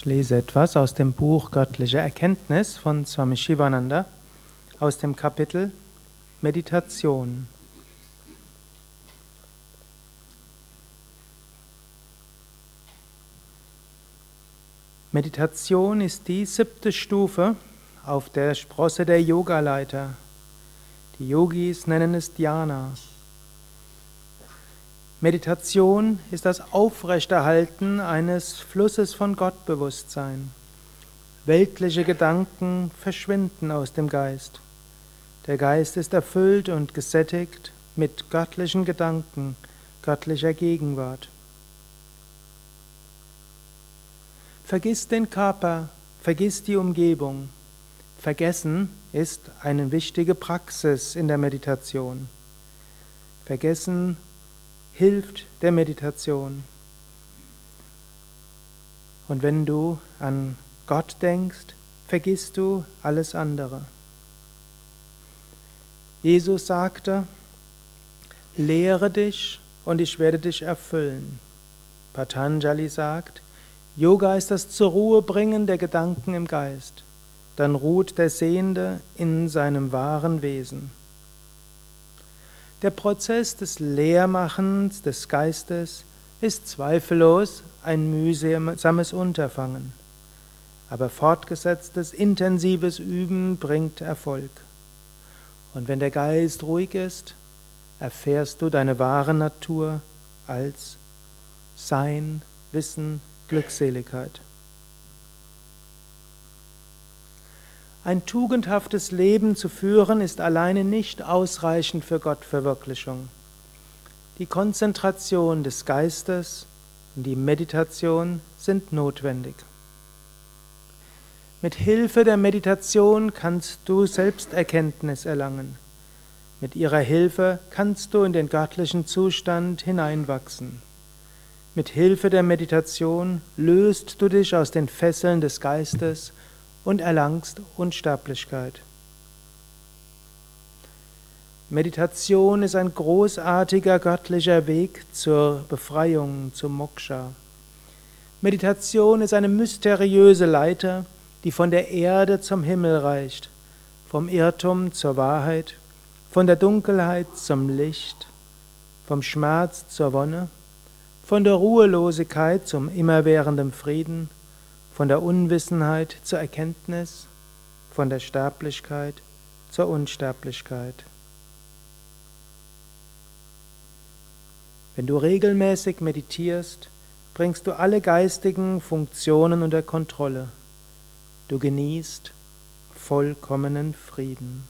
Ich lese etwas aus dem Buch Göttliche Erkenntnis von Swami Shivananda aus dem Kapitel Meditation. Meditation ist die siebte Stufe auf der Sprosse der Yogaleiter. Die Yogis nennen es Dhyana. Meditation ist das Aufrechterhalten eines Flusses von Gottbewusstsein. Weltliche Gedanken verschwinden aus dem Geist. Der Geist ist erfüllt und gesättigt mit göttlichen Gedanken, göttlicher Gegenwart. Vergiss den Körper, vergiss die Umgebung. Vergessen ist eine wichtige Praxis in der Meditation. Vergessen hilft der Meditation. Und wenn du an Gott denkst, vergisst du alles andere. Jesus sagte, lehre dich und ich werde dich erfüllen. Patanjali sagt, Yoga ist das zur Ruhe bringen der Gedanken im Geist. Dann ruht der Sehende in seinem wahren Wesen. Der Prozess des Leermachens des Geistes ist zweifellos ein mühsames Unterfangen, aber fortgesetztes, intensives Üben bringt Erfolg. Und wenn der Geist ruhig ist, erfährst du deine wahre Natur als Sein, Wissen, Glückseligkeit. Ein tugendhaftes Leben zu führen ist alleine nicht ausreichend für Gottverwirklichung. Die Konzentration des Geistes und die Meditation sind notwendig. Mit Hilfe der Meditation kannst du Selbsterkenntnis erlangen. Mit ihrer Hilfe kannst du in den göttlichen Zustand hineinwachsen. Mit Hilfe der Meditation löst du dich aus den Fesseln des Geistes und erlangst Unsterblichkeit. Meditation ist ein großartiger göttlicher Weg zur Befreiung, zum Moksha. Meditation ist eine mysteriöse Leiter, die von der Erde zum Himmel reicht, vom Irrtum zur Wahrheit, von der Dunkelheit zum Licht, vom Schmerz zur Wonne, von der Ruhelosigkeit zum immerwährenden Frieden, von der Unwissenheit zur Erkenntnis, von der Sterblichkeit zur Unsterblichkeit. Wenn du regelmäßig meditierst, bringst du alle geistigen Funktionen unter Kontrolle. Du genießt vollkommenen Frieden.